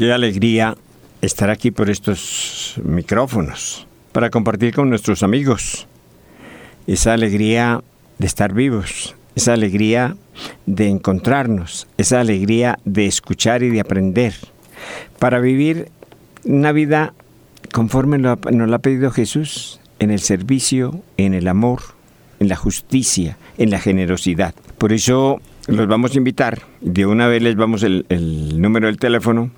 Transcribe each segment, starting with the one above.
Qué alegría estar aquí por estos micrófonos para compartir con nuestros amigos esa alegría de estar vivos, esa alegría de encontrarnos, esa alegría de escuchar y de aprender, para vivir una vida conforme nos la ha pedido Jesús, en el servicio, en el amor, en la justicia, en la generosidad. Por eso los vamos a invitar, de una vez les vamos el, el número del teléfono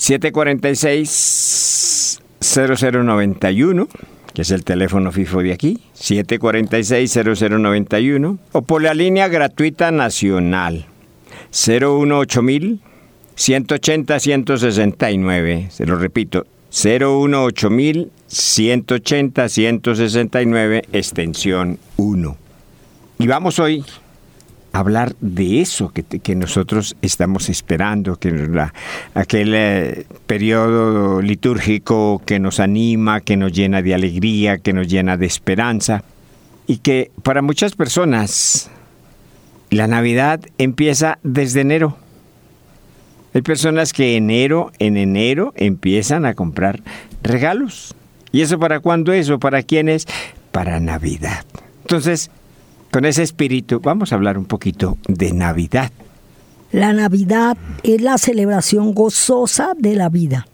746-0091, que es el teléfono FIFO de aquí, 746-0091, o por la línea gratuita nacional, 018000 180-169, se lo repito, 018000 180-169, extensión 1. Y vamos hoy hablar de eso que, que nosotros estamos esperando, que la, aquel eh, periodo litúrgico que nos anima, que nos llena de alegría, que nos llena de esperanza y que para muchas personas la Navidad empieza desde enero. Hay personas que enero, en enero empiezan a comprar regalos. ¿Y eso para cuándo es o para quién es? Para Navidad. Entonces, con ese espíritu vamos a hablar un poquito de Navidad. La Navidad es la celebración gozosa de la vida.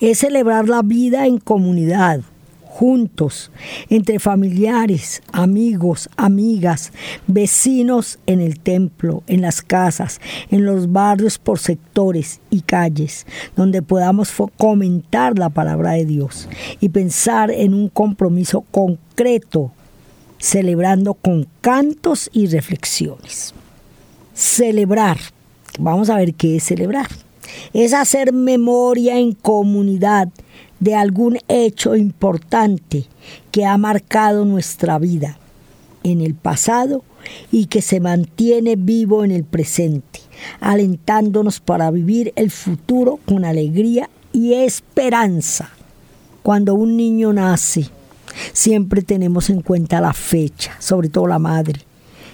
Es celebrar la vida en comunidad, juntos, entre familiares, amigos, amigas, vecinos en el templo, en las casas, en los barrios por sectores y calles, donde podamos comentar la palabra de Dios y pensar en un compromiso concreto celebrando con cantos y reflexiones. Celebrar, vamos a ver qué es celebrar. Es hacer memoria en comunidad de algún hecho importante que ha marcado nuestra vida en el pasado y que se mantiene vivo en el presente, alentándonos para vivir el futuro con alegría y esperanza. Cuando un niño nace, Siempre tenemos en cuenta la fecha, sobre todo la madre.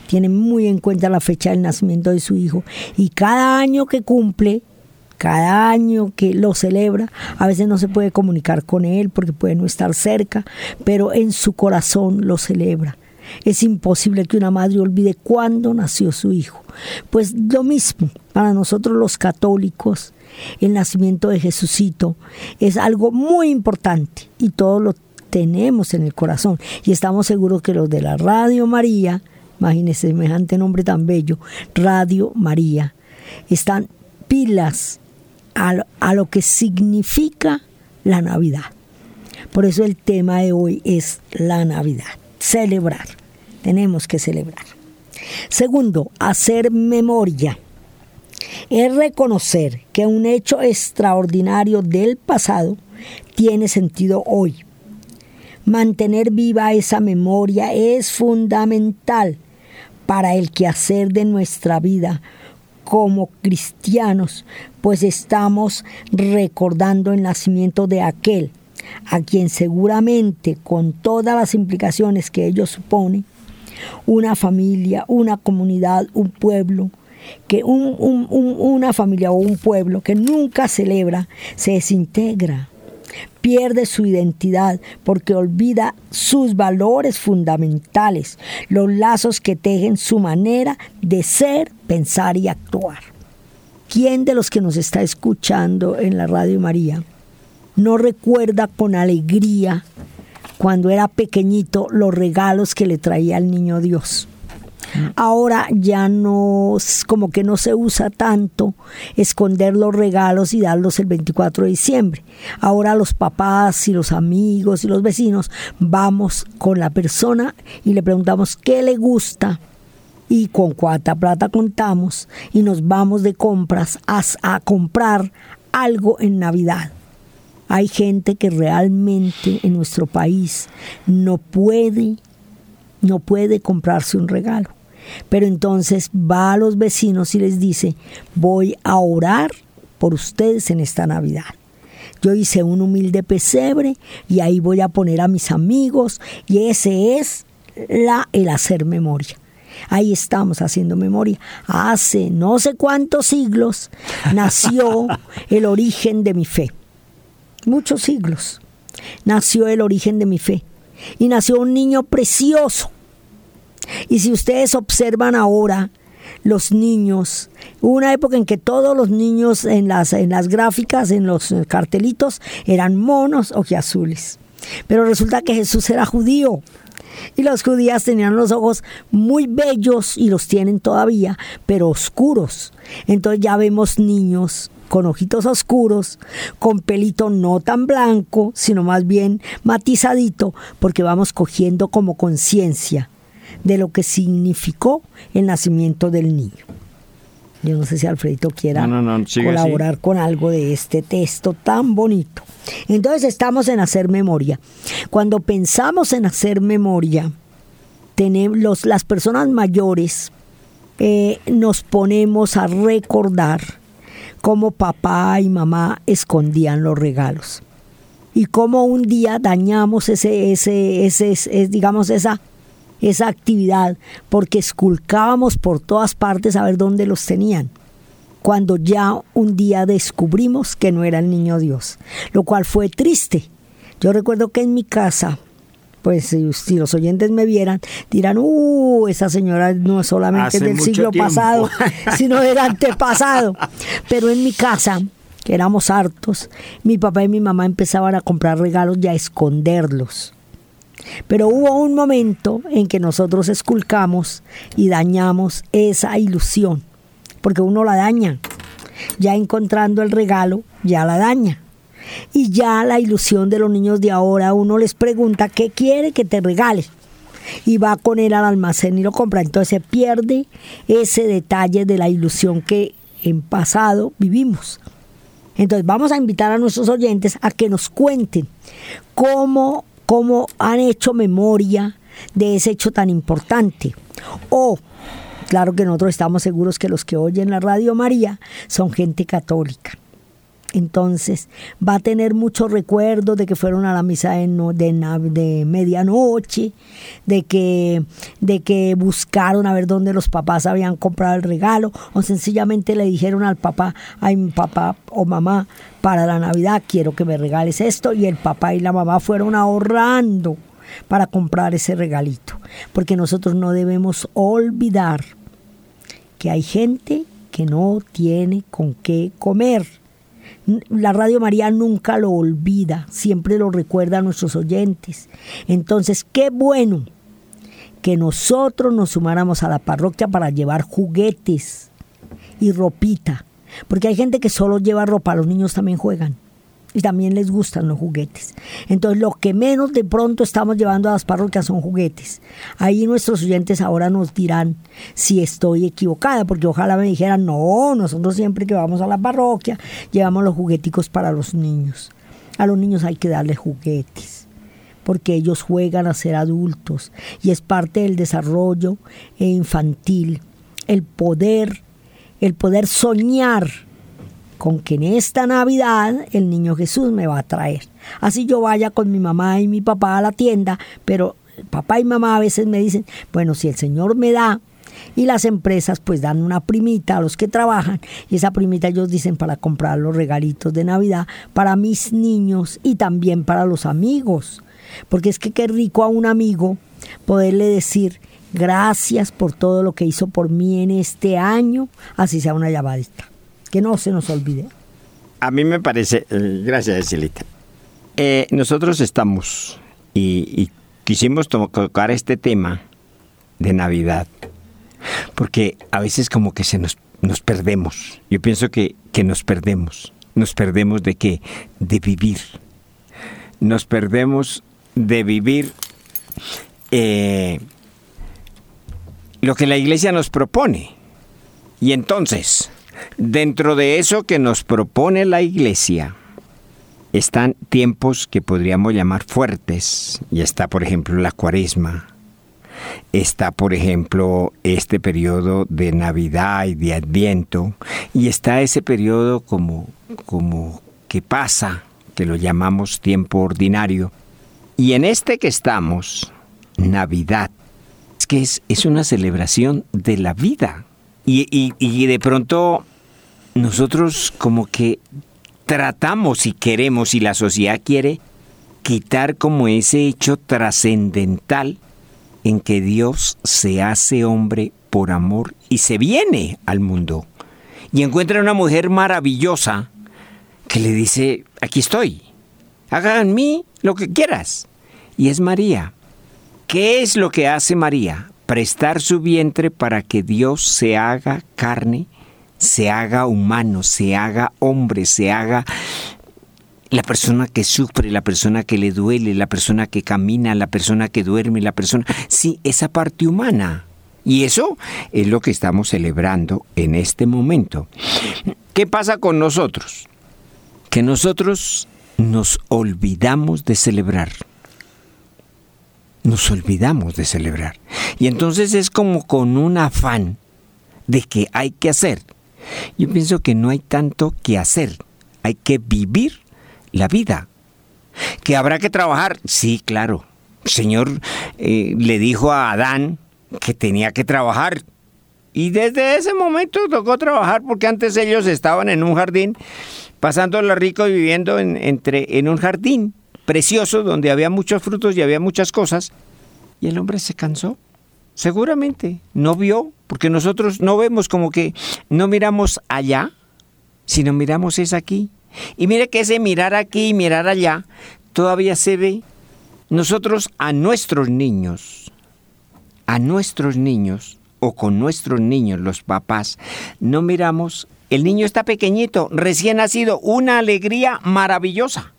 Tiene muy en cuenta la fecha del nacimiento de su hijo. Y cada año que cumple, cada año que lo celebra, a veces no se puede comunicar con él porque puede no estar cerca, pero en su corazón lo celebra. Es imposible que una madre olvide cuándo nació su hijo. Pues lo mismo para nosotros los católicos, el nacimiento de Jesucito es algo muy importante y todos lo tenemos en el corazón. Y estamos seguros que los de la Radio María, imagínense semejante nombre tan bello, Radio María, están pilas a, a lo que significa la Navidad. Por eso el tema de hoy es la Navidad, celebrar. Tenemos que celebrar. Segundo, hacer memoria. Es reconocer que un hecho extraordinario del pasado tiene sentido hoy Mantener viva esa memoria es fundamental para el quehacer de nuestra vida. Como cristianos, pues estamos recordando el nacimiento de aquel a quien seguramente con todas las implicaciones que ello supone, una familia, una comunidad, un pueblo, que una familia o un pueblo que nunca celebra se desintegra pierde su identidad porque olvida sus valores fundamentales, los lazos que tejen su manera de ser, pensar y actuar. ¿Quién de los que nos está escuchando en la Radio María no recuerda con alegría cuando era pequeñito los regalos que le traía el niño Dios? Ahora ya no, como que no se usa tanto esconder los regalos y darlos el 24 de diciembre. Ahora los papás y los amigos y los vecinos vamos con la persona y le preguntamos qué le gusta y con cuánta plata contamos y nos vamos de compras a, a comprar algo en Navidad. Hay gente que realmente en nuestro país no puede, no puede comprarse un regalo. Pero entonces va a los vecinos y les dice, voy a orar por ustedes en esta Navidad. Yo hice un humilde pesebre y ahí voy a poner a mis amigos y ese es la, el hacer memoria. Ahí estamos haciendo memoria. Hace no sé cuántos siglos nació el origen de mi fe. Muchos siglos. Nació el origen de mi fe. Y nació un niño precioso. Y si ustedes observan ahora, los niños. Una época en que todos los niños en las, en las gráficas, en los cartelitos, eran monos o azules. Pero resulta que Jesús era judío. Y los judías tenían los ojos muy bellos y los tienen todavía, pero oscuros. Entonces ya vemos niños con ojitos oscuros, con pelito no tan blanco, sino más bien matizadito, porque vamos cogiendo como conciencia de lo que significó el nacimiento del niño. Yo no sé si Alfredito quiera colaborar con algo de este texto tan bonito. Entonces estamos en hacer memoria. Cuando pensamos en hacer memoria, tenemos, las personas mayores eh, nos ponemos a recordar cómo papá y mamá escondían los regalos y cómo un día dañamos ese, ese, ese, digamos, esa esa actividad porque esculcábamos por todas partes a ver dónde los tenían cuando ya un día descubrimos que no era el niño Dios, lo cual fue triste. Yo recuerdo que en mi casa, pues si, los oyentes me vieran, dirán, uh, esa señora no es solamente del siglo pasado, sino del antepasado. Pero en mi casa, que éramos hartos, mi papá y mi mamá empezaban a comprar regalos y a esconderlos. Pero hubo un momento en que nosotros esculcamos y dañamos esa ilusión, porque uno la daña. Ya encontrando el regalo, ya la daña. Y ya la ilusión de los niños de ahora, uno les pregunta qué quiere que te regale. Y va con él al almacén y lo compra. Entonces se pierde ese detalle de la ilusión que en pasado vivimos. Entonces vamos a invitar a nuestros oyentes a que nos cuenten cómo cómo han hecho memoria de ese hecho tan importante. O, claro que nosotros estamos seguros que los que oyen la Radio María son gente católica. Entonces va a tener muchos recuerdos de que fueron a la misa de, medianoche, de que, de que buscaron a ver dónde los papás habían comprado el regalo, o sencillamente le dijeron al papá, ay papá o mamá, para la Navidad quiero que me regales esto, y el papá y la mamá fueron ahorrando para comprar ese regalito. Porque nosotros no debemos olvidar que hay gente que no tiene con qué comer la Radio María nunca lo olvida, siempre lo recuerda a nuestros oyentes. Entonces, qué bueno que nosotros nos sumáramos a la parroquia para llevar juguetes y ropita, porque hay gente que solo lleva ropa, los niños también juegan y también les gustan los juguetes. Entonces, lo que menos de pronto estamos llevando a las parroquias son juguetes. Ahí nuestros oyentes ahora nos dirán si estoy equivocada, porque ojalá me dijeran, no, nosotros siempre que vamos a la parroquia llevamos los jugueticos para los niños. A los niños hay que darles juguetes porque ellos juegan a ser adultos y es parte del desarrollo infantil, el poder, el poder soñar con que en esta Navidad el niño Jesús me va a traer. Así yo vaya con mi mamá y mi papá a la tienda, pero papá y mamá a veces me dicen, bueno, si el Señor me da, y las empresas pues dan una primita a los que trabajan y esa primita ellos dicen para comprar los regalitos de Navidad para mis niños y también para los amigos. Porque es que qué rico a un amigo poderle decir gracias por todo lo que hizo por mí en este año, así sea una llamadita que no se nos olvide. A mí me parece, eh, gracias Silita, eh, nosotros estamos y, quisimos tocar este tema de Navidad, porque a veces como que se nos, nos perdemos. Yo pienso que, que nos perdemos. ¿Nos perdemos de qué? De vivir. Nos perdemos de vivir eh, lo que la iglesia nos propone. Y entonces, Dentro de eso que nos propone la Iglesia están tiempos que podríamos llamar fuertes, y está por ejemplo la cuaresma, está por ejemplo este periodo de Navidad y de Adviento, y está ese periodo como, como que pasa, que lo llamamos tiempo ordinario, y en este que estamos, Navidad, que es, es una celebración de la vida. Y, y, y de pronto nosotros como que tratamos y queremos y la sociedad quiere quitar como ese hecho trascendental en que Dios se hace hombre por amor y se viene al mundo y encuentra una mujer maravillosa que le dice, aquí estoy, haga en mí lo que quieras. Y es María. ¿Qué es lo que hace María? Prestar su vientre para que Dios se haga carne, se haga humano, se haga hombre, se haga la persona que sufre, la persona que le duele, la persona que camina, la persona que duerme, la persona... Sí, esa parte humana. Y eso es lo que estamos celebrando en este momento. ¿Qué pasa con nosotros? Que nosotros nos olvidamos de celebrar. Nos olvidamos de celebrar. Y entonces es como con un afán de que hay que hacer. Yo pienso que no hay tanto que hacer. Hay que vivir la vida. ¿Que habrá que trabajar? Sí, claro. El Señor eh, le dijo a Adán que tenía que trabajar. Y desde ese momento tocó trabajar porque antes ellos estaban en un jardín, pasándola rico y viviendo en, entre, en un jardín precioso donde había muchos frutos y había muchas cosas. Y el hombre se cansó. Seguramente no vio, porque nosotros no vemos como que no miramos allá, sino miramos es aquí. Y mire que ese mirar aquí y mirar allá todavía se ve. Nosotros a nuestros niños, a nuestros niños o con nuestros niños, los papás, no miramos, el niño está pequeñito, recién nacido, una alegría maravillosa,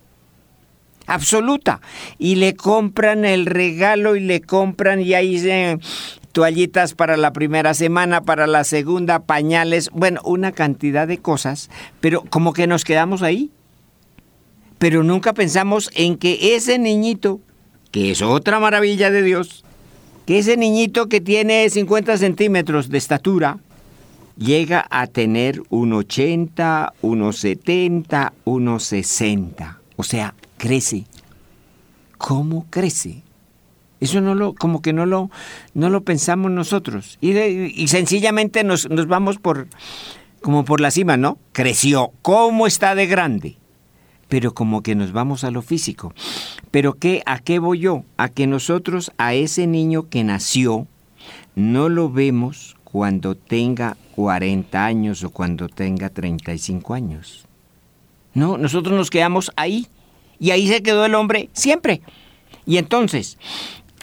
absoluta, y le compran el regalo y le compran y ahí se toallitas para la primera semana, para la segunda, pañales, bueno, una cantidad de cosas, pero como que nos quedamos ahí. Pero nunca pensamos en que ese niñito, que es otra maravilla de Dios, que ese niñito que tiene 50 centímetros de estatura, llega a tener un 80, unos 70, unos 60. O sea, crece. ¿Cómo crece? Eso no lo, como que no lo, no lo pensamos nosotros. Y, y sencillamente nos, nos, vamos por, como por la cima, ¿no? Creció. ¿Cómo está de grande? Pero como que nos vamos a lo físico. Pero ¿qué, ¿a qué voy yo? A que nosotros a ese niño que nació no lo vemos cuando tenga 40 años o cuando tenga 35 años. No, nosotros nos quedamos ahí. Y ahí se quedó el hombre siempre. Y entonces,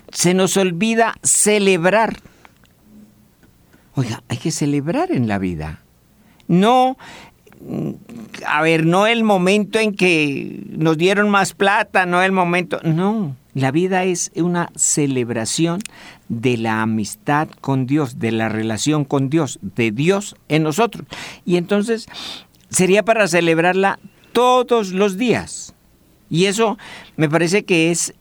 se nos olvida celebrar. Oiga, hay que celebrar en la vida. No, a ver, no el momento en que nos dieron más plata, no el momento, no. La vida es una celebración de la amistad con Dios, de la relación con Dios, de Dios en nosotros. Y entonces sería para celebrarla todos los días. Y eso me parece que es,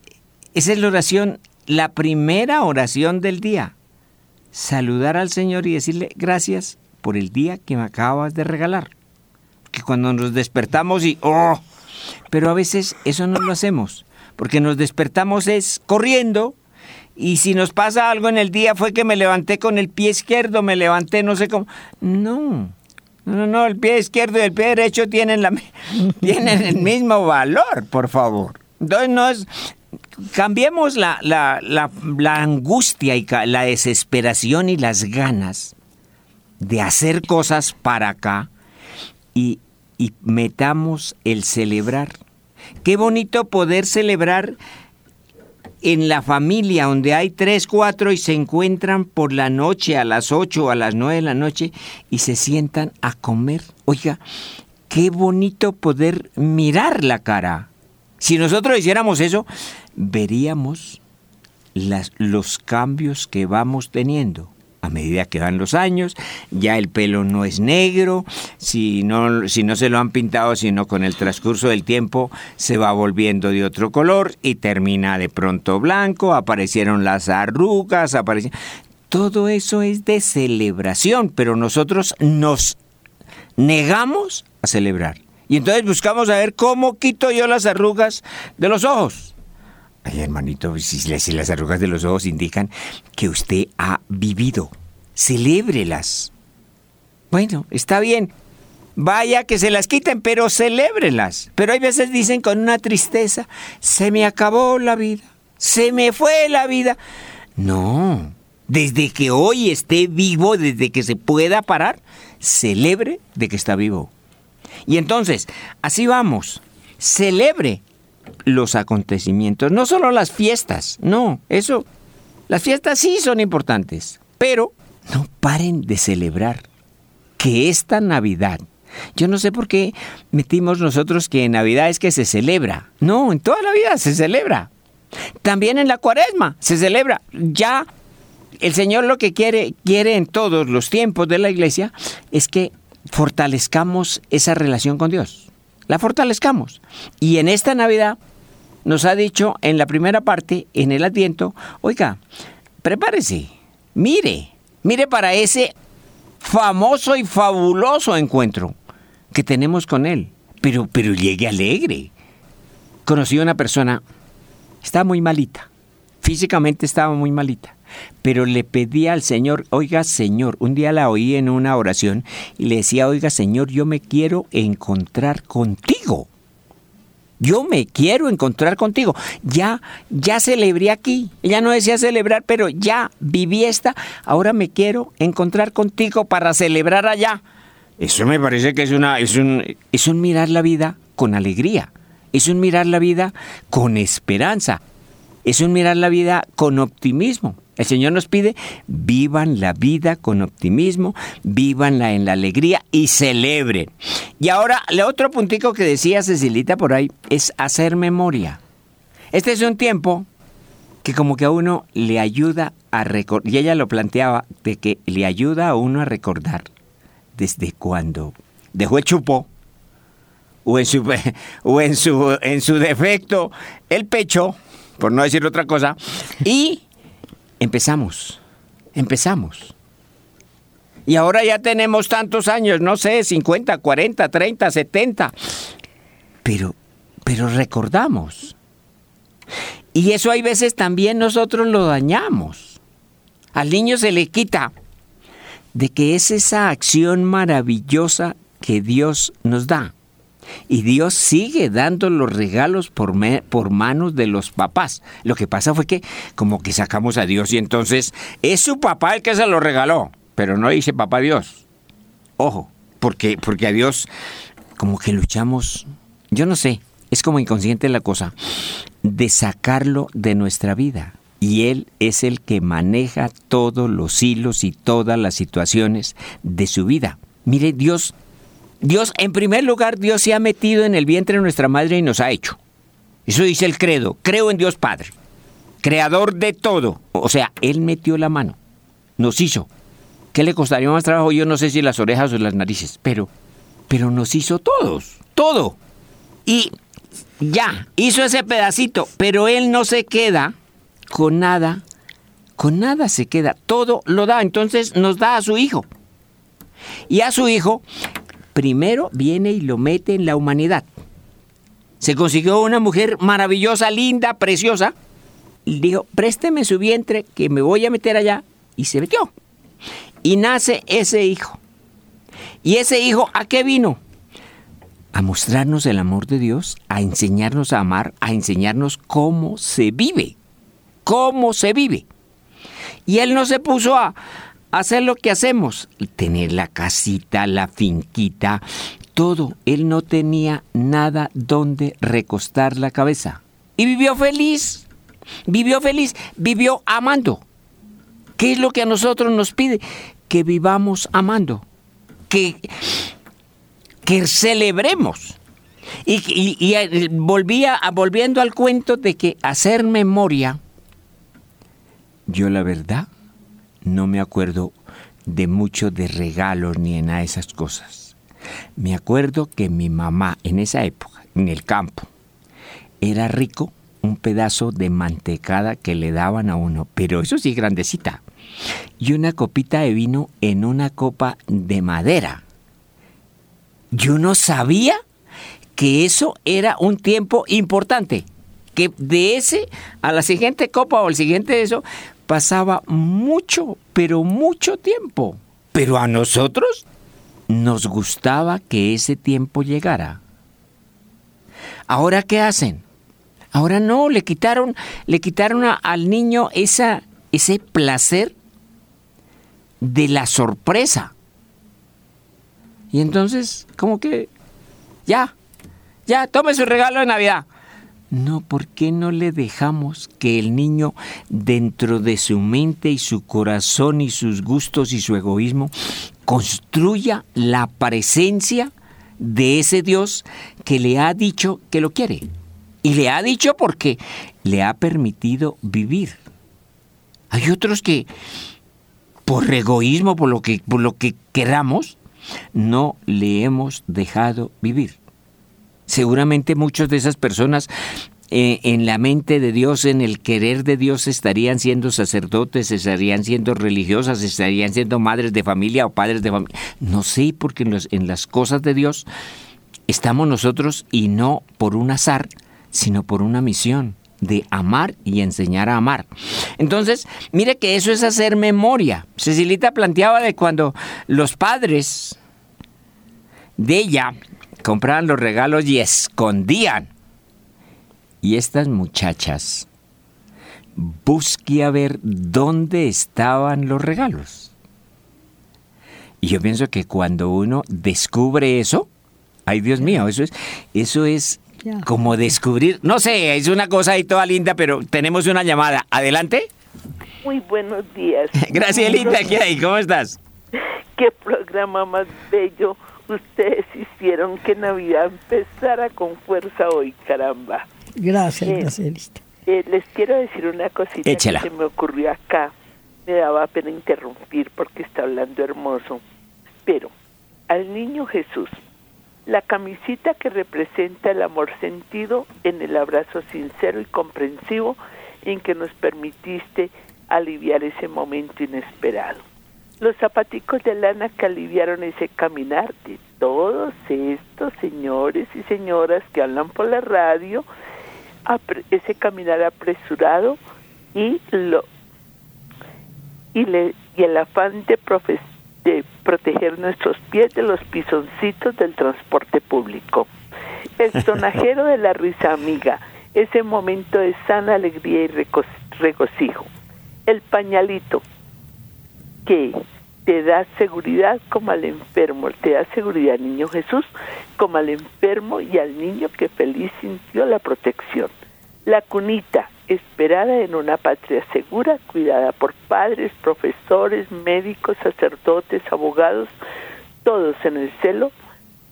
esa es la oración la primera oración del día. Saludar al Señor y decirle gracias por el día que me acabas de regalar. Que cuando nos despertamos y oh, pero a veces eso no lo hacemos, porque nos despertamos es corriendo y si nos pasa algo en el día fue que me levanté con el pie izquierdo, me levanté no sé cómo. No. No, no, el pie izquierdo y el pie derecho tienen, la, tienen el mismo valor, por favor. Entonces no es, cambiemos la, angustia y la desesperación y las ganas de hacer cosas para acá y, y metamos el celebrar. Qué bonito poder celebrar en la familia donde hay tres, cuatro y se encuentran por la noche a las ocho a las nueve de la noche y se sientan a comer. Oiga, qué bonito poder mirar la cara si nosotros hiciéramos eso, veríamos los cambios que vamos teniendo. A medida que van los años, ya el pelo no es negro, si no, si no se lo han pintado, sino con el transcurso del tiempo se va volviendo de otro color y termina de pronto blanco, aparecieron las arrugas, aparecieron... Todo eso es de celebración, pero nosotros nos negamos a celebrar. Y entonces buscamos a ver cómo quito yo las arrugas de los ojos. Ay, hermanito, si, si las arrugas de los ojos indican que usted ha vivido, celébrelas. Bueno, está bien. Vaya que se las quiten, pero celébrelas. Pero hay veces dicen con una tristeza, se me acabó la vida, se me fue la vida. No, desde que hoy esté vivo, desde que se pueda parar, celebre de que está vivo. Y entonces, así vamos, celebre los acontecimientos, no solo las fiestas, no, eso, las fiestas sí son importantes, pero no paren de celebrar que esta Navidad, yo no sé por qué metimos nosotros que en Navidad es que se celebra, no, en toda la vida se celebra, también en la cuaresma se celebra, ya el Señor lo que quiere, quiere en todos los tiempos de la iglesia es que fortalezcamos esa relación con Dios. La fortalezcamos. Y en esta Navidad nos ha dicho en la primera parte, en el Adviento, oiga, prepárese, mire, mire para ese famoso y fabuloso encuentro que tenemos con Él. Pero, pero llegue alegre. Conocí a una persona, estaba muy malita, físicamente estaba muy malita pero le pedía al Señor, oiga Señor, un día la oí en una oración y le decía, oiga Señor, yo me quiero encontrar contigo. Yo me quiero encontrar contigo. Ya, ya celebré aquí. Ella no decía celebrar, pero ya viví esta. Ahora me quiero encontrar contigo para celebrar allá. Eso me parece que es una, es un, es un mirar la vida con alegría. Es un mirar la vida con esperanza. Es un mirar la vida con optimismo. El Señor nos pide, vivan la vida con optimismo, vivanla en la alegría y celebren. Y ahora, el otro puntico que decía Cecilita por ahí es hacer memoria. Este es un tiempo que como que a uno le ayuda a recordar, y ella lo planteaba, de que le ayuda a uno a recordar desde cuando dejó el chupo, o en su, o en su, en su defecto, el pecho, por no decir otra cosa, y empezamos, empezamos. Y ahora ya tenemos tantos años, no sé, 50, 40, 30, 70. Pero, pero recordamos. Y eso hay veces también nosotros lo dañamos. Al niño se le quita de que es esa acción maravillosa que Dios nos da. Y Dios sigue dando los regalos por, por manos de los papás. Lo que pasa fue que como que sacamos a Dios y entonces es su papá el que se lo regaló, pero no dice papá Dios. Ojo, porque, porque a Dios como que luchamos, yo no sé, es como inconsciente la cosa, de sacarlo de nuestra vida. Y Él es el que maneja todos los hilos y todas las situaciones de su vida. Mire, Dios Dios, en primer lugar, Dios se ha metido en el vientre de nuestra madre y nos ha hecho. Eso dice el credo. Creo en Dios Padre, creador de todo. O sea, Él metió la mano, nos hizo. ¿Qué le costaría más trabajo? Yo no sé si las orejas o las narices, pero, pero nos hizo todos, todo. Y ya, hizo ese pedacito, pero Él no se queda con nada, con nada se queda, todo lo da, entonces nos da a su hijo. Y a su hijo primero viene y lo mete en la humanidad. Se consiguió una mujer maravillosa, linda, preciosa. Y dijo, présteme su vientre que me voy a meter allá. Y se metió. Y nace ese hijo. ¿Y ese hijo a qué vino? A mostrarnos el amor de Dios, a enseñarnos a amar, a enseñarnos cómo se vive. Cómo se vive. Y él no se puso a, hacer lo que hacemos, tener la casita, la finquita, todo. Él no tenía nada donde recostar la cabeza. Y vivió feliz, vivió feliz, vivió amando. ¿Qué es lo que a nosotros nos pide? Que vivamos amando, que, que celebremos. Y, volvía, volviendo al cuento de que hacer memoria, yo la verdad no me acuerdo de mucho de regalos ni en nada de esas cosas. Me acuerdo que mi mamá en esa época, en el campo, era rico un pedazo de mantecada que le daban a uno, pero eso sí grandecita, y una copita de vino en una copa de madera. Yo no sabía que eso era un tiempo importante que de ese a la siguiente copa o al siguiente eso pasaba mucho, pero mucho tiempo. Pero a nosotros nos gustaba que ese tiempo llegara. Ahora qué hacen? Ahora no, le quitaron, le quitaron al niño ese placer de la sorpresa. Y entonces, como que, ya, ya, tome su regalo de Navidad. No, ¿por qué no le dejamos que el niño, dentro de su mente y su corazón y sus gustos y su egoísmo, construya la presencia de ese Dios que le ha dicho que lo quiere? Y le ha dicho porque le ha permitido vivir. Hay otros que, por egoísmo, por lo que, por lo que queramos, no le hemos dejado vivir. Seguramente muchas de esas personas eh, en la mente de Dios, en el querer de Dios, estarían siendo sacerdotes, estarían siendo religiosas, estarían siendo madres de familia o padres de familia. No sé, porque en, en las cosas de Dios estamos nosotros y no por un azar, sino por una misión de amar y enseñar a amar. Entonces, mire que eso es hacer memoria. Cecilita planteaba de cuando los padres de ella compraban los regalos y escondían. Y estas muchachas busqué a ver dónde estaban los regalos. Y yo pienso que cuando uno descubre eso, ay Dios mío, eso es, eso es como descubrir, no sé, es una cosa ahí toda linda, pero tenemos una llamada. Adelante. Muy buenos días. Gracielita, ¿qué hay? ¿Cómo estás? Qué programa más bello. Ustedes hicieron que Navidad empezara con fuerza hoy, caramba. Gracias, eh, Gracielita. Eh, les quiero decir una cosita que se me ocurrió acá. Me daba pena interrumpir porque está hablando hermoso. Pero al niño Jesús la camisita que representa el amor sentido en el abrazo sincero y comprensivo en que nos permitiste aliviar ese momento inesperado. Los zapaticos de lana que aliviaron ese caminar de todos estos señores y señoras que hablan por la radio, ese caminar apresurado y lo y, le, y el afán de proteger nuestros pies de los pisoncitos del transporte público. El sonajero de la risa amiga, ese momento de sana alegría y regocijo. El pañalito que te da seguridad como al enfermo, te da seguridad niño Jesús como al enfermo y al niño que feliz sintió la protección. La cunita esperada en una patria segura, cuidada por padres, profesores, médicos, sacerdotes, abogados, todos en el celo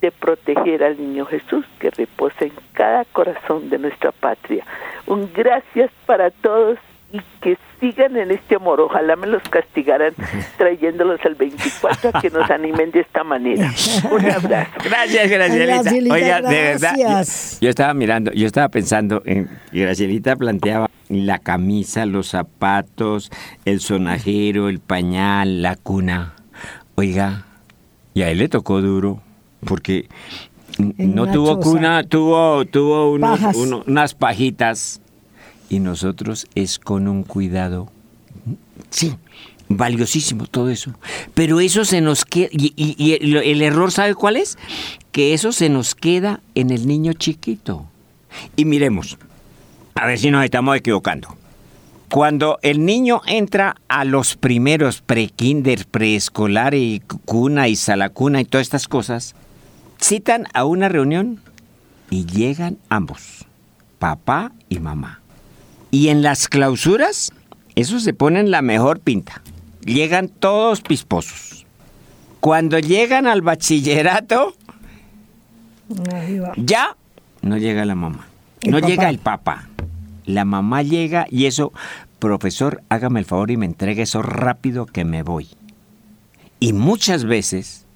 de proteger al niño Jesús que reposa en cada corazón de nuestra patria. Un gracias para todos y que sigan en este amor. Ojalá me los castigaran trayéndolos el 24 a que nos animen de esta manera. Un abrazo. Gracias, Gracielita. Oiga, de verdad, yo, estaba mirando, yo estaba pensando en Gracielita planteaba la camisa, los zapatos, el sonajero, el pañal, la cuna. Oiga, y a él le tocó duro porque no tuvo cuna, tuvo, tuvo unas pajitas y nosotros es con un cuidado. Sí, valiosísimo todo eso. Pero eso se nos queda, y, el, error, ¿sabe cuál es? Que eso se nos queda en el niño chiquito. Y miremos, a ver si nos estamos equivocando. Cuando el niño entra a los primeros pre-kinder, preescolar y cuna y salacuna y todas estas cosas, citan a una reunión y llegan ambos, papá y mamá. Y en las clausuras, eso se ponen la mejor pinta. Llegan todos pisposos. Cuando llegan al bachillerato, ya no llega la mamá. No llega el papá. La mamá llega y eso, profesor, hágame el favor y me entregue eso rápido que me voy. Y muchas veces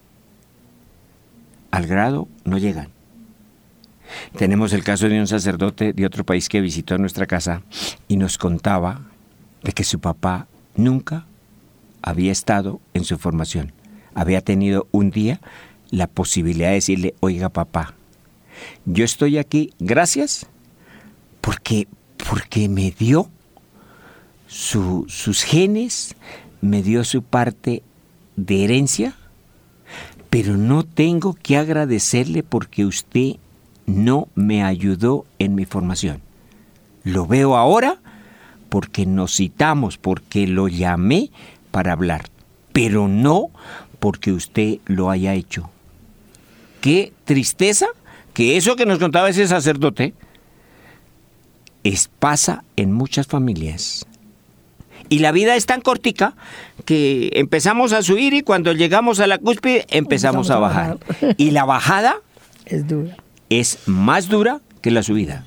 al grado no llegan. Tenemos el caso de un sacerdote de otro país que visitó nuestra casa y nos contaba de que su papá nunca había estado en su formación. Había tenido un día la posibilidad de decirle, oiga papá, yo estoy aquí gracias porque porque me dio sus genes, me dio su parte de herencia, pero no tengo que agradecerle porque usted no me ayudó en mi formación. Lo veo ahora porque nos citamos, porque lo llamé para hablar, pero no porque usted lo haya hecho. Qué tristeza que eso que nos contaba ese sacerdote es, pasa en muchas familias. Y la vida es tan cortica que empezamos a subir y cuando llegamos a la cúspide empezamos, a, bajar. Y la bajada es dura. Es más dura que la subida.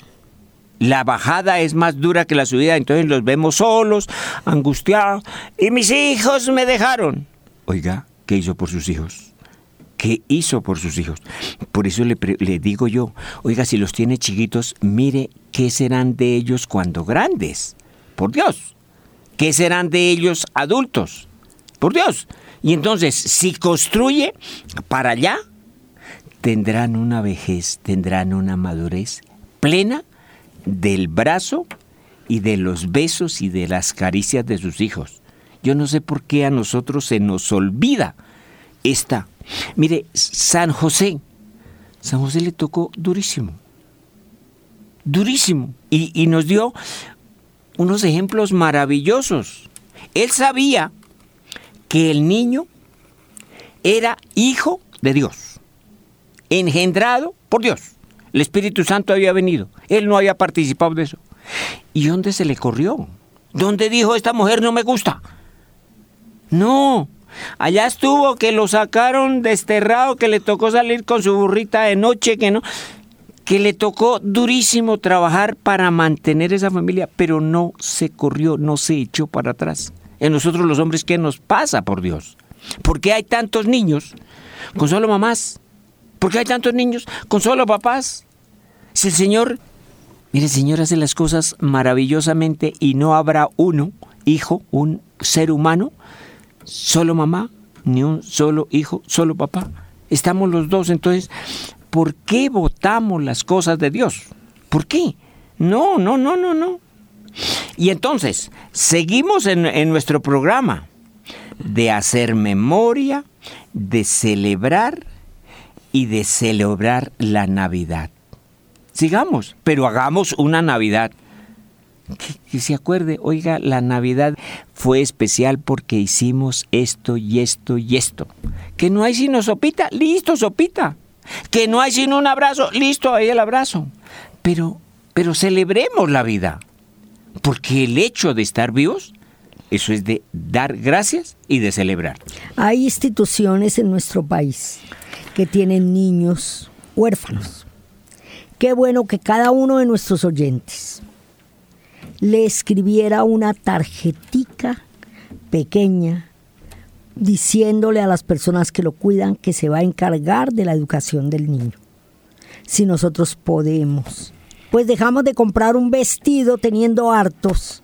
La bajada es más dura que la subida, entonces los vemos solos, angustiados. Y mis hijos me dejaron. Oiga, ¿qué hizo por sus hijos? ¿Qué hizo por sus hijos? Por eso le, le, digo yo, oiga, si los tiene chiquitos, mire qué serán de ellos cuando grandes. Por Dios. ¿Qué serán de ellos adultos? Por Dios. Y entonces, si construye para allá, tendrán una vejez, tendrán una madurez plena del brazo y de los besos y de las caricias de sus hijos. Yo no sé por qué a nosotros se nos olvida esta. Mire, San José, San José le tocó durísimo, durísimo, y, y nos dio unos ejemplos maravillosos. Él sabía que el niño era hijo de Dios, engendrado por Dios. El Espíritu Santo había venido. Él no había participado de eso. ¿Y dónde se le corrió? ¿Dónde dijo esta mujer no me gusta? No. Allá estuvo que lo sacaron desterrado, que le tocó salir con su burrita de noche, que no que le tocó durísimo trabajar para mantener esa familia, pero no se corrió, no se echó para atrás. En nosotros los hombres, ¿qué nos pasa, por Dios? ¿Por qué hay tantos niños con solo mamás? ¿Por qué hay tantos niños con solo papás? Si el Señor, mire, el Señor hace las cosas maravillosamente y no habrá uno, hijo, un ser humano, solo mamá, ni un solo hijo, solo papá. Estamos los dos, entonces, ¿por qué votamos las cosas de Dios? ¿Por qué? No, no, no, no, no. Y entonces, seguimos en, en nuestro programa de hacer memoria, de celebrar y de celebrar la Navidad. Sigamos, pero hagamos una Navidad. Que, se acuerde, oiga, la Navidad fue especial porque hicimos esto y esto y esto. Que no hay sino sopita, listo, sopita. Que no hay sino un abrazo, listo, ahí el abrazo. Pero, pero celebremos la vida. Porque el hecho de estar vivos, eso es de dar gracias y de celebrar. Hay instituciones en nuestro país que tienen niños huérfanos Qué bueno que cada uno de nuestros oyentes le escribiera una tarjetica pequeña diciéndole a las personas que lo cuidan que se va a encargar de la educación del niño. Si nosotros podemos, pues dejamos de comprar un vestido teniendo hartos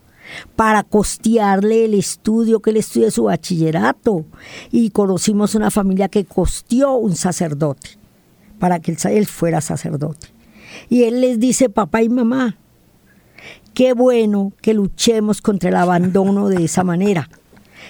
para costearle el estudio, que él estudie su bachillerato. Y conocimos una familia que costeó un sacerdote para que él fuera sacerdote. Y él les dice, papá y mamá, qué bueno que luchemos contra el abandono de esa manera.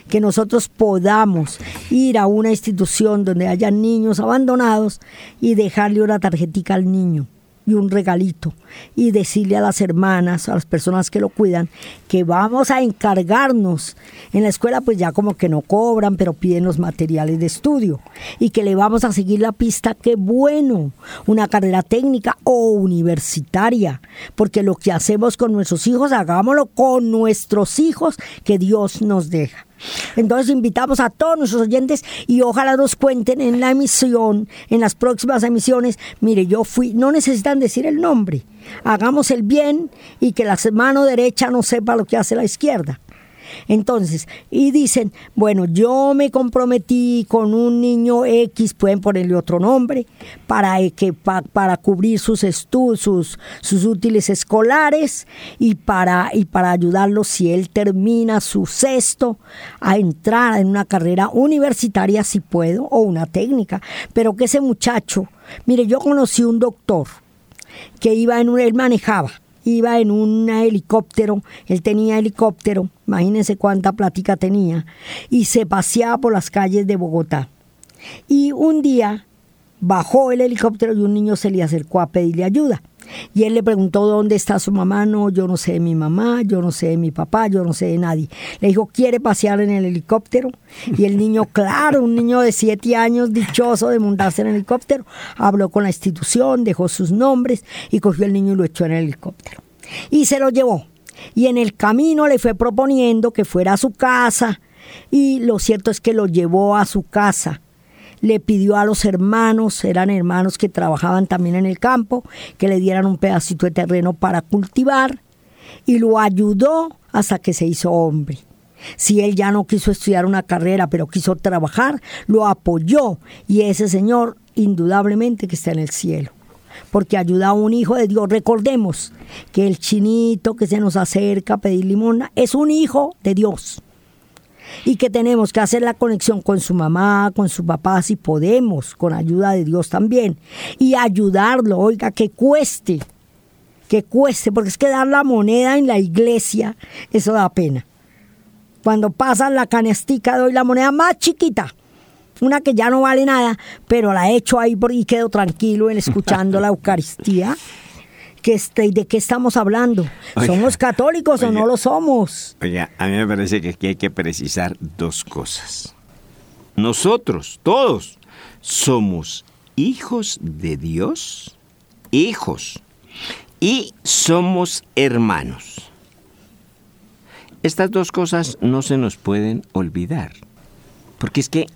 Que nosotros podamos ir a una institución donde haya niños abandonados y dejarle una tarjetita al niño y un regalito y decirle a las hermanas, a las personas que lo cuidan, que vamos a encargarnos. En la escuela pues ya como que no cobran, pero piden los materiales de estudio y que le vamos a seguir la pista, qué bueno, una carrera técnica o universitaria, porque lo que hacemos con nuestros hijos, hagámoslo con nuestros hijos que Dios nos deja. Entonces invitamos a todos nuestros oyentes y ojalá nos cuenten en la emisión, en las próximas emisiones. Mire, yo fui, no necesitan decir el nombre. Hagamos el bien y que la mano derecha no sepa lo que hace la izquierda. Entonces, y dicen, bueno, yo me comprometí con un niño X, pueden ponerle otro nombre, para, que, para cubrir sus estudios, sus, sus útiles escolares y para, y para ayudarlo si él termina su sexto a entrar en una carrera universitaria, si puedo, o una técnica. Pero que ese muchacho, mire, yo conocí un doctor que iba en un, él manejaba iba en un helicóptero, él tenía helicóptero, imagínense cuánta plática tenía, y se paseaba por las calles de Bogotá. Y un día bajó el helicóptero y un niño se le acercó a pedirle ayuda. Y él le preguntó dónde está su mamá. No, yo no sé de mi mamá, yo no sé de mi papá, yo no sé de nadie. Le dijo, ¿quiere pasear en el helicóptero? Y el niño, claro, un niño de siete años, dichoso de montarse en el helicóptero, habló con la institución, dejó sus nombres y cogió el niño y lo echó en el helicóptero. Y se lo llevó. Y en el camino le fue proponiendo que fuera a su casa. Y lo cierto es que lo llevó a su casa le pidió a los hermanos, eran hermanos que trabajaban también en el campo, que le dieran un pedacito de terreno para cultivar y lo ayudó hasta que se hizo hombre. Si él ya no quiso estudiar una carrera, pero quiso trabajar, lo apoyó y ese señor indudablemente que está en el cielo porque ayuda a un hijo de Dios. Recordemos que el chinito que se nos acerca a pedir limona es un hijo de Dios y que tenemos que hacer la conexión con su mamá, con su papá, si podemos, con ayuda de Dios también, y ayudarlo, oiga, que cueste, que cueste, porque es que dar la moneda en la iglesia, eso da pena. Cuando pasan la canestica doy la moneda más chiquita, una que ya no vale nada, pero la echo ahí y quedo tranquilo en escuchando la Eucaristía que este, ¿de qué estamos hablando? ¿Somos católicos o no lo somos? Oiga, a mí me parece que aquí hay que precisar dos cosas. Nosotros, todos, somos hijos de Dios, hijos, y somos hermanos. Estas dos cosas no se nos pueden olvidar. Porque es que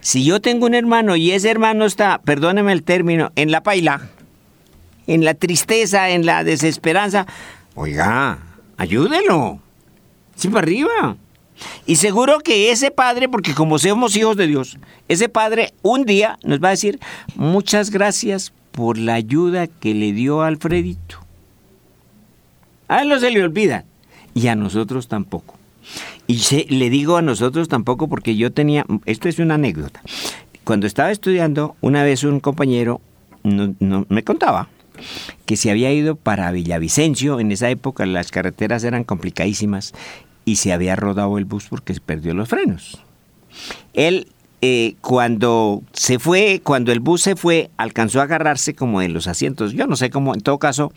si yo tengo un hermano y ese hermano está, perdóneme el término, en la paila, en la tristeza, en la desesperanza, oiga, ayúdelo. Sí, para arriba. Y seguro que ese padre, porque como somos hijos de Dios, ese padre un día nos va a decir, muchas gracias por la ayuda que le dio Alfredito. A él no se le olvida. Y a nosotros tampoco. Y le digo a nosotros tampoco porque yo tenía, esto es una anécdota. Cuando estaba estudiando, una vez un compañero no, me contaba que se había ido para Villavicencio. En esa época las carreteras eran complicadísimas y se había rodado el bus porque se perdió los frenos. Él, eh, cuando se fue, cuando el bus se fue, alcanzó a agarrarse como de los asientos. Yo no sé cómo, en todo caso,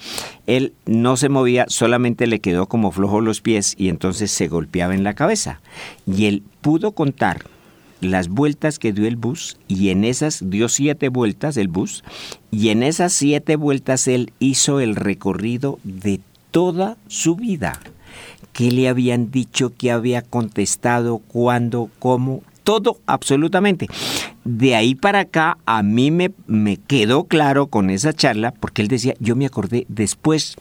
él no se movía, solamente le quedó como flojo los pies y entonces se golpeaba en la cabeza. Y él pudo contar las vueltas que dio el bus y en esas dio siete vueltas el bus y en esas siete vueltas él hizo el recorrido de toda su vida. ¿Qué le habían dicho? ¿Qué había contestado? ¿Cuándo? ¿Cómo? Todo, absolutamente. De ahí para acá a mí me, me quedó claro con esa charla porque él decía, yo me acordé después.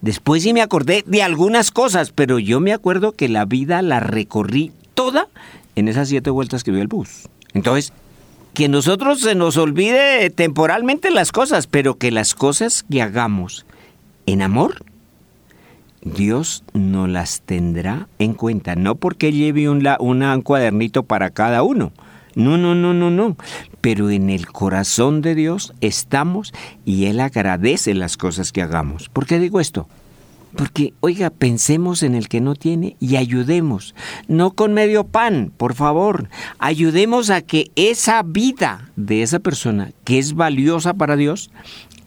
Después sí me acordé de algunas cosas, pero yo me acuerdo que la vida la recorrí toda en esas siete vueltas que vio el bus. Entonces, que nosotros se nos olvide temporalmente las cosas, pero que las cosas que hagamos en amor, Dios no las tendrá en cuenta. No porque lleve un, cuadernito para cada uno. No, no, no, no, no. Pero en el corazón de Dios estamos y Él agradece las cosas que hagamos. ¿Por qué digo esto? Porque, oiga, pensemos en el que no tiene y ayudemos. No con medio pan, por favor. Ayudemos a que esa vida de esa persona, que es valiosa para Dios,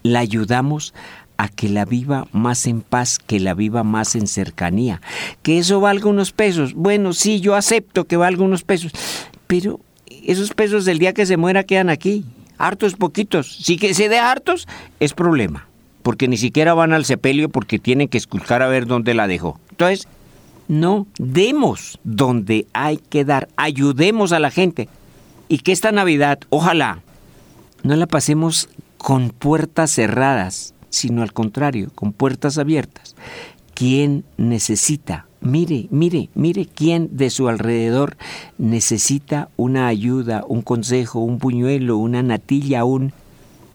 la ayudamos a que la viva más en paz, que la viva más en cercanía. Que eso valga unos pesos. Bueno, sí, yo acepto que valga unos pesos. Pero esos pesos del día que se muera quedan aquí. Hartos, poquitos. Si que se dé hartos, es problema porque ni siquiera van al sepelio porque tienen que esculcar a ver dónde la dejó. Entonces, no demos donde hay que dar, ayudemos a la gente. Y que esta Navidad, ojalá, no la pasemos con puertas cerradas, sino al contrario, con puertas abiertas. ¿Quién necesita? Mire, mire, mire quién de su alrededor necesita una ayuda, un consejo, un puñuelo, una natilla, un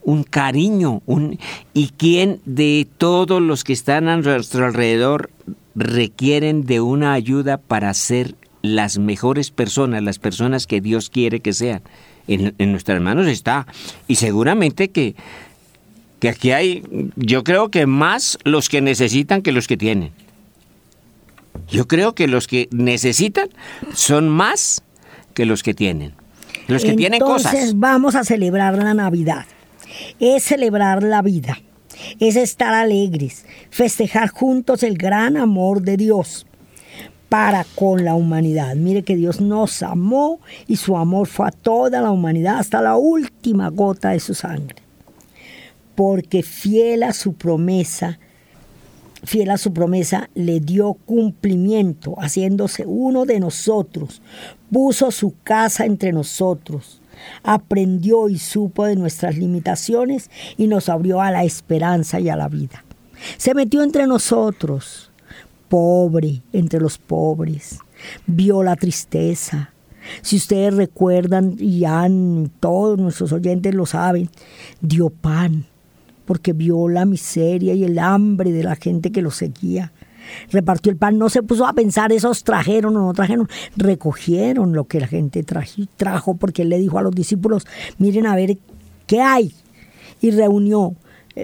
un cariño, un, y quién de todos los que están a nuestro alrededor requieren de una ayuda para ser las mejores personas, las personas que Dios quiere que sean. En, en nuestras manos está. Y seguramente que que aquí hay, yo creo que más los que necesitan que los que tienen. Yo creo que los que necesitan son más que los que tienen. Los que tienen cosas. Entonces vamos a celebrar la Navidad. Es celebrar la vida. Es estar alegres. Festejar juntos el gran amor de Dios para con la humanidad. Mire que Dios nos amó y su amor fue a toda la humanidad hasta la última gota de su sangre. Porque fiel a su promesa, fiel a su promesa, le dio cumplimiento, haciéndose uno de nosotros, puso su casa entre nosotros, aprendió y supo de nuestras limitaciones y nos abrió a la esperanza y a la vida. Se metió entre nosotros, pobre entre los pobres, vio la tristeza. Si ustedes recuerdan, y han, todos nuestros oyentes lo saben, dio pan, porque vio la miseria y el hambre de la gente que lo seguía. Repartió el pan, no se puso a pensar, esos trajeron o no trajeron, recogieron lo que la gente trajo, porque él le dijo a los discípulos, miren a ver qué hay. Y reunió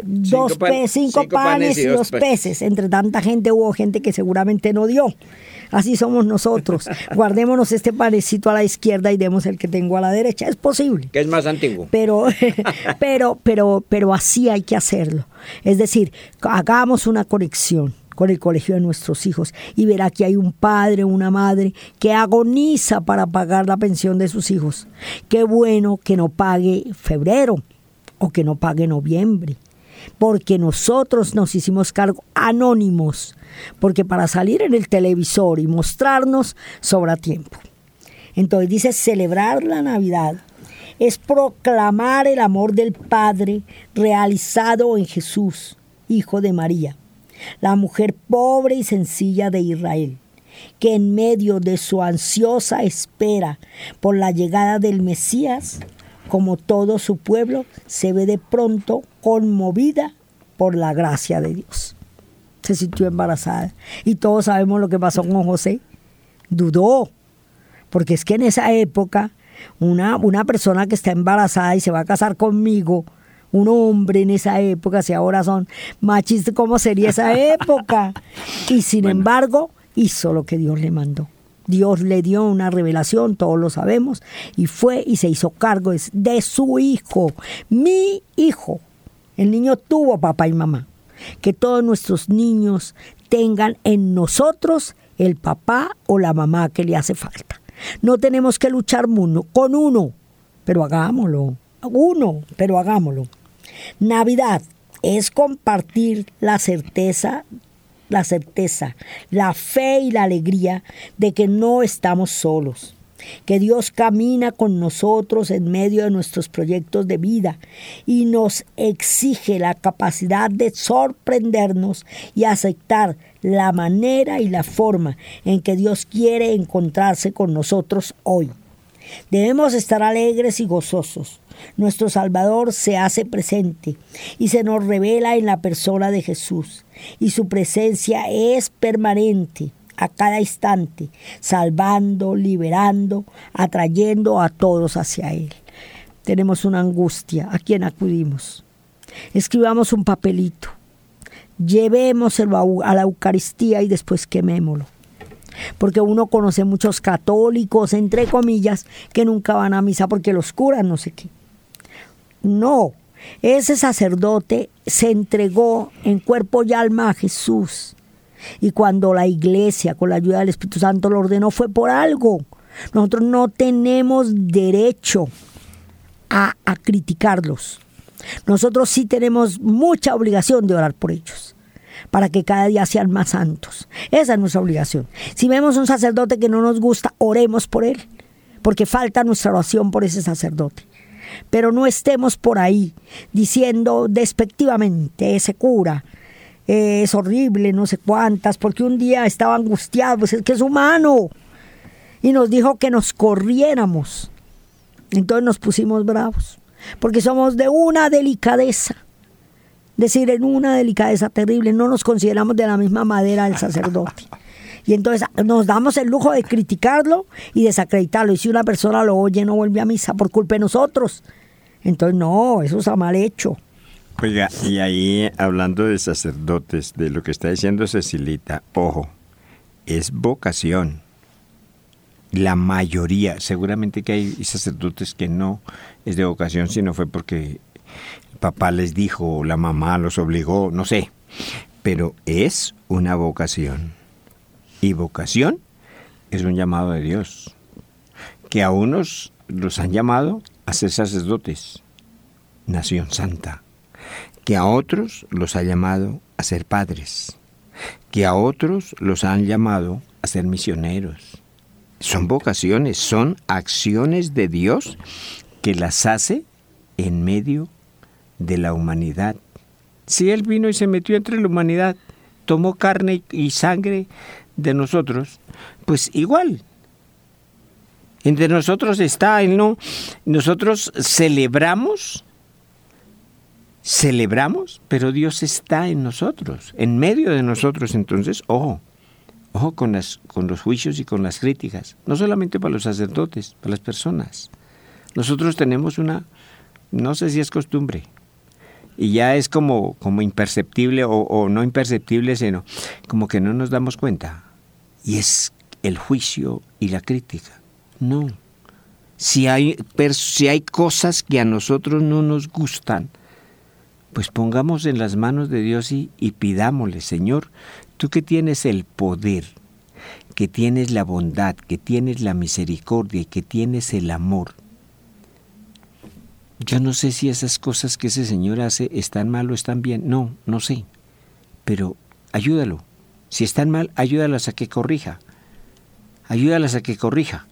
dos cinco, panes, y dos peces. Entre tanta gente hubo gente que seguramente no dio. Así somos nosotros. Guardémonos este panecito a la izquierda y demos el que tengo a la derecha. Es posible. Que es más antiguo. Pero, pero, pero, pero así hay que hacerlo. Es decir, hagamos una conexión con el colegio de nuestros hijos y verá que hay un padre, una madre que agoniza para pagar la pensión de sus hijos. Qué bueno que no pague febrero o que no pague noviembre porque nosotros nos hicimos cargo anónimos, porque para salir en el televisor y mostrarnos sobra tiempo. Entonces dice, celebrar la Navidad es proclamar el amor del Padre realizado en Jesús, Hijo de María, la mujer pobre y sencilla de Israel, que en medio de su ansiosa espera por la llegada del Mesías, como todo su pueblo, se ve de pronto conmovida por la gracia de Dios. Se sintió embarazada. Y todos sabemos lo que pasó con José. Dudó, porque es que en esa época una, una persona que está embarazada y se va a casar conmigo, un hombre en esa época, si ahora son machistas, ¿cómo sería esa época? Y sin embargo, hizo lo que Dios le mandó. Dios le dio una revelación, todos lo sabemos, y fue y se hizo cargo de su hijo, mi hijo. El niño tuvo papá y mamá. Que todos nuestros niños tengan en nosotros el papá o la mamá que le hace falta. No tenemos que luchar con uno, pero hagámoslo. Uno, pero hagámoslo. Navidad es compartir la certeza la certeza, la fe y la alegría de que no estamos solos, que Dios camina con nosotros en medio de nuestros proyectos de vida y nos exige la capacidad de sorprendernos y aceptar la manera y la forma en que Dios quiere encontrarse con nosotros hoy. Debemos estar alegres y gozosos. Nuestro Salvador se hace presente y se nos revela en la persona de Jesús. Y su presencia es permanente a cada instante, salvando, liberando, atrayendo a todos hacia Él. Tenemos una angustia. ¿A quién acudimos? Escribamos un papelito. Llevémoselo a la Eucaristía y después quemémoslo porque uno conoce muchos católicos, entre comillas, que nunca van a misa porque los curan, no sé qué. No, ese sacerdote se entregó en cuerpo y alma a Jesús. Y cuando la iglesia, con la ayuda del Espíritu Santo, lo ordenó, fue por algo. Nosotros no tenemos derecho a, criticarlos. Nosotros sí tenemos mucha obligación de orar por ellos para que cada día sean más santos. Esa es nuestra obligación. Si vemos un sacerdote que no nos gusta, oremos por él, porque falta nuestra oración por ese sacerdote. Pero no estemos por ahí diciendo despectivamente, ese cura, eh, es horrible, no sé cuántas, porque un día estaba angustiado, pues es que es humano. Y nos dijo que nos corriéramos. Entonces nos pusimos bravos, porque somos de una delicadeza decir, en una delicadeza terrible, no nos consideramos de la misma madera del sacerdote. Y entonces nos damos el lujo de criticarlo y desacreditarlo. Y si una persona lo oye, no vuelve a misa por culpa de nosotros. Entonces, no, eso está mal hecho. Oiga, y ahí hablando de sacerdotes, de lo que está diciendo Cecilita, ojo, es vocación. La mayoría, seguramente que hay sacerdotes que no es de vocación, sino fue porque el papá les dijo, la mamá los obligó, no sé, pero es una vocación. Y vocación es un llamado de Dios, que a unos los han llamado a ser sacerdotes, nación santa, que a otros los ha llamado a ser padres, que a otros los han llamado a ser misioneros. Son vocaciones, son acciones de Dios que las hace en medio de la humanidad. Si Él vino y se metió entre la humanidad, tomó carne y sangre de nosotros, pues igual. Entre nosotros está Él, ¿no? Nosotros celebramos celebramos, pero Dios está en nosotros, en medio de nosotros. Entonces, ojo, ojo con, las, con los juicios y con las críticas, no solamente para los sacerdotes, para las personas. Nosotros tenemos una, no sé si es costumbre, y ya es como, como imperceptible o, no imperceptible, sino como que no nos damos cuenta. Y es el juicio y la crítica. No. Si hay, si hay cosas que a nosotros no nos gustan, pues pongamos en las manos de Dios y, pidámosle, Señor, tú que tienes el poder, que tienes la bondad, que tienes la misericordia y que tienes el amor. Yo no sé si esas cosas que ese Señor hace están mal o están bien. No, no sé. Pero ayúdalo. Si están mal, ayúdalas a que corrija. Ayúdalas a que corrija.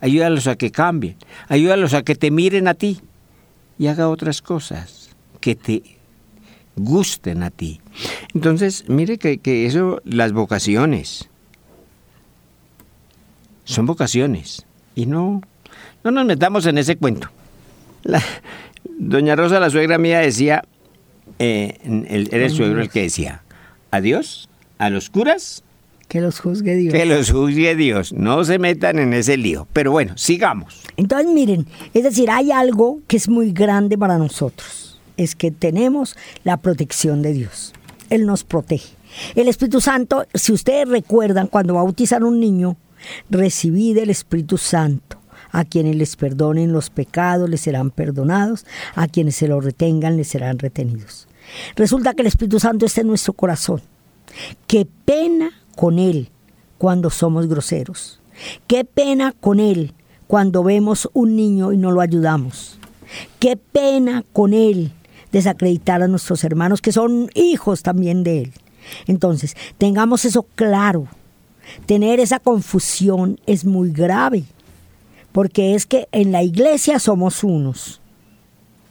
Ayúdalos a que cambien. Ayúdalos a que te miren a ti y haga otras cosas que te gusten a ti. Entonces, mire que, eso, las vocaciones, son vocaciones. Y no, no nos metamos en ese cuento. Doña Rosa, la suegra mía, decía, eh, era el suegro el que decía, adiós a los curas. Que los juzgue Dios. Que los juzgue Dios. No se metan en ese lío. Pero bueno, sigamos. Entonces, miren, es decir, hay algo que es muy grande para nosotros es que tenemos la protección de Dios. Él nos protege. El Espíritu Santo, si ustedes recuerdan, cuando bautizan a un niño, recibid el Espíritu Santo. A quienes les perdonen los pecados les serán perdonados, a quienes se los retengan les serán retenidos. Resulta que el Espíritu Santo está en nuestro corazón. Qué pena con Él cuando somos groseros. Qué pena con Él cuando vemos un niño y no lo ayudamos. Qué pena con Él desacreditar a nuestros hermanos que son hijos también de Él. Entonces, tengamos eso claro. Tener esa confusión es muy grave, porque es que en la iglesia somos unos,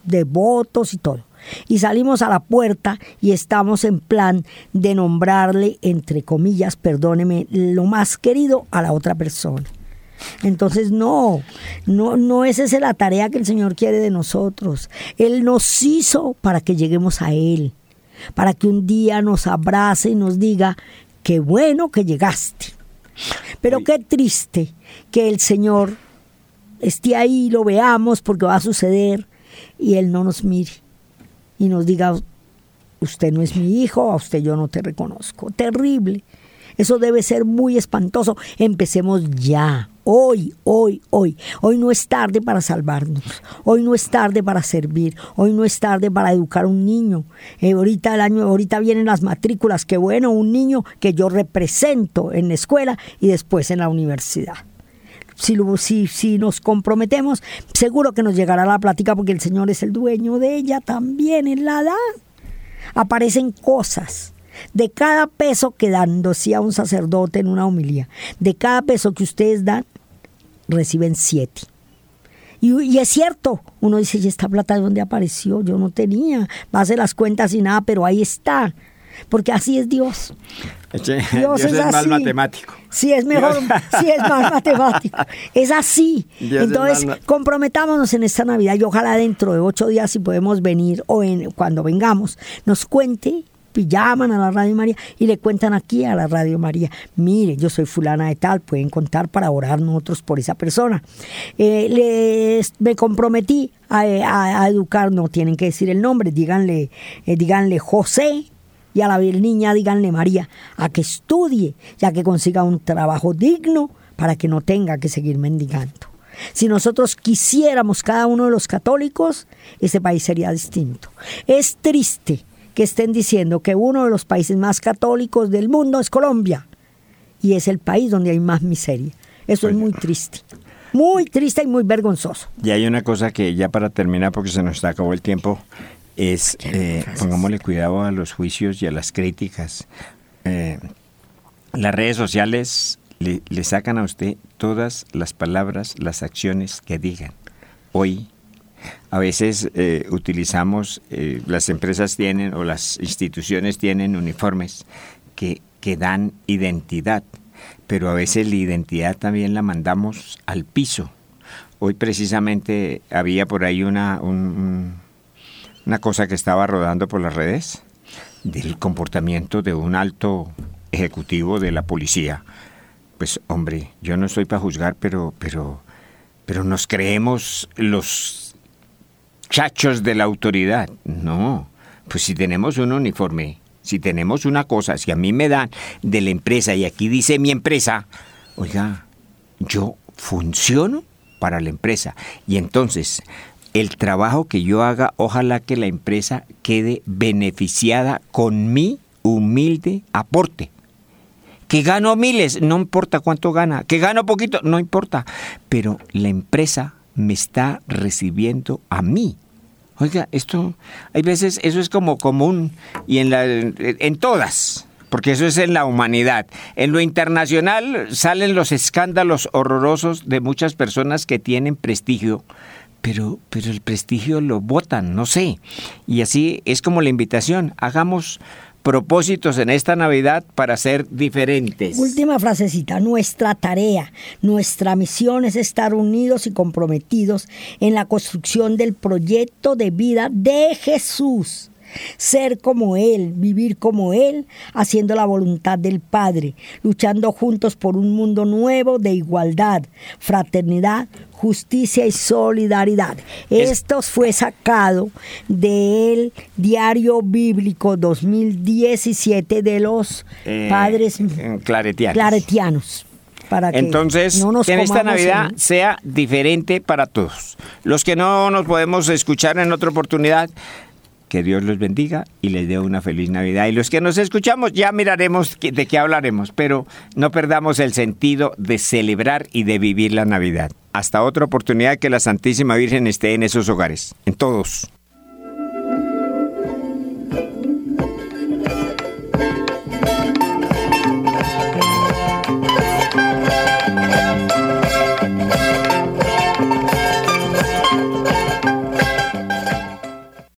devotos y todo. Y salimos a la puerta y estamos en plan de nombrarle, entre comillas, perdóneme, lo más querido a la otra persona. Entonces, no, no, no es esa la tarea que el Señor quiere de nosotros. Él nos hizo para que lleguemos a Él, para que un día nos abrace y nos diga, qué bueno que llegaste. Pero qué triste que el Señor esté ahí, lo veamos porque va a suceder y Él no nos mire y nos diga, usted no es mi hijo, a usted yo no te reconozco. Terrible. Eso debe ser muy espantoso. Empecemos ya hoy, hoy, hoy. Hoy no es tarde para salvarnos. Hoy no es tarde para servir. Hoy no es tarde para educar un niño. Eh, ahorita el año, ahorita vienen las matrículas. Qué bueno, un niño que yo represento en la escuela y después en la universidad. Si, si, nos comprometemos, seguro que nos llegará la plática porque el Señor es el dueño de ella también en la edad. Aparecen cosas de cada peso que dan, decía un sacerdote en una homilía, de cada peso que ustedes dan, reciben siete. Y, es cierto, uno dice, ¿y esta plata de dónde apareció? Yo no tenía, va a hacer las cuentas y nada, pero ahí está. Porque así es Dios. Dios, es, más matemático. Sí, es mejor, sí es más matemático. Es así. Entonces, comprometámonos en esta Navidad y ojalá dentro de ocho días, si podemos venir o en, cuando vengamos, nos cuente llaman a la Radio María y le cuentan aquí a la Radio María, mire, yo soy fulana de tal, pueden contar para orar nosotros por esa persona. Eh, les, me comprometí a, educar, no tienen que decir el nombre, díganle, eh, díganle José, y a la niña díganle María, a que estudie, ya que consiga un trabajo digno para que no tenga que seguir mendigando. Si nosotros quisiéramos cada uno de los católicos, ese país sería distinto. Es triste que estén diciendo que uno de los países más católicos del mundo es Colombia y es el país donde hay más miseria. Eso es muy triste. Muy triste y muy vergonzoso. Y hay una cosa que ya para terminar, porque se nos acabó el tiempo, es eh, pongámosle cuidado a los juicios y a las críticas. Eh, las redes sociales le, sacan a usted todas las palabras, las acciones que digan. Hoy, a veces eh, utilizamos, eh, las empresas tienen o las instituciones tienen uniformes que, que dan identidad, pero a veces la identidad también la mandamos al piso. Hoy precisamente había por ahí una, una cosa que estaba rodando por las redes del comportamiento de un alto ejecutivo de la policía pues hombre, yo no estoy para juzgar, pero, pero, pero nos creemos los chachos de la autoridad. No, pues si tenemos un uniforme, si tenemos una cosa, si a mí me dan de la empresa y aquí dice mi empresa, oiga, yo funciono para la empresa. Y entonces, el trabajo que yo haga, ojalá que la empresa quede beneficiada con mi humilde aporte. Que gano miles, no importa cuánto gana. Que gano poquito, no importa. Pero la empresa me está recibiendo a mí. Oiga, esto, hay veces, eso es como común y en, la, en todas, porque eso es en la humanidad. En lo internacional salen los escándalos horrorosos de muchas personas que tienen prestigio, pero, pero el prestigio lo botan, no sé. Y así es como la invitación, hagamos propósitos en esta Navidad para ser diferentes. Última frasecita, nuestra tarea, nuestra misión es estar unidos y comprometidos en la construcción del proyecto de vida de Jesús ser como Él, vivir como Él, haciendo la voluntad del Padre, luchando juntos por un mundo nuevo de igualdad, fraternidad, justicia y solidaridad. Esto fue sacado del diario bíblico 2017 de los eh, padres claretianos. Para que Entonces, en esta Navidad sea diferente para todos. Los que no nos podemos escuchar en otra oportunidad, que Dios los bendiga y les dé una feliz Navidad. Y los que nos escuchamos ya miraremos de qué hablaremos, pero no perdamos el sentido de celebrar y de vivir la Navidad. Hasta otra oportunidad que la Santísima Virgen esté en esos hogares, en todos.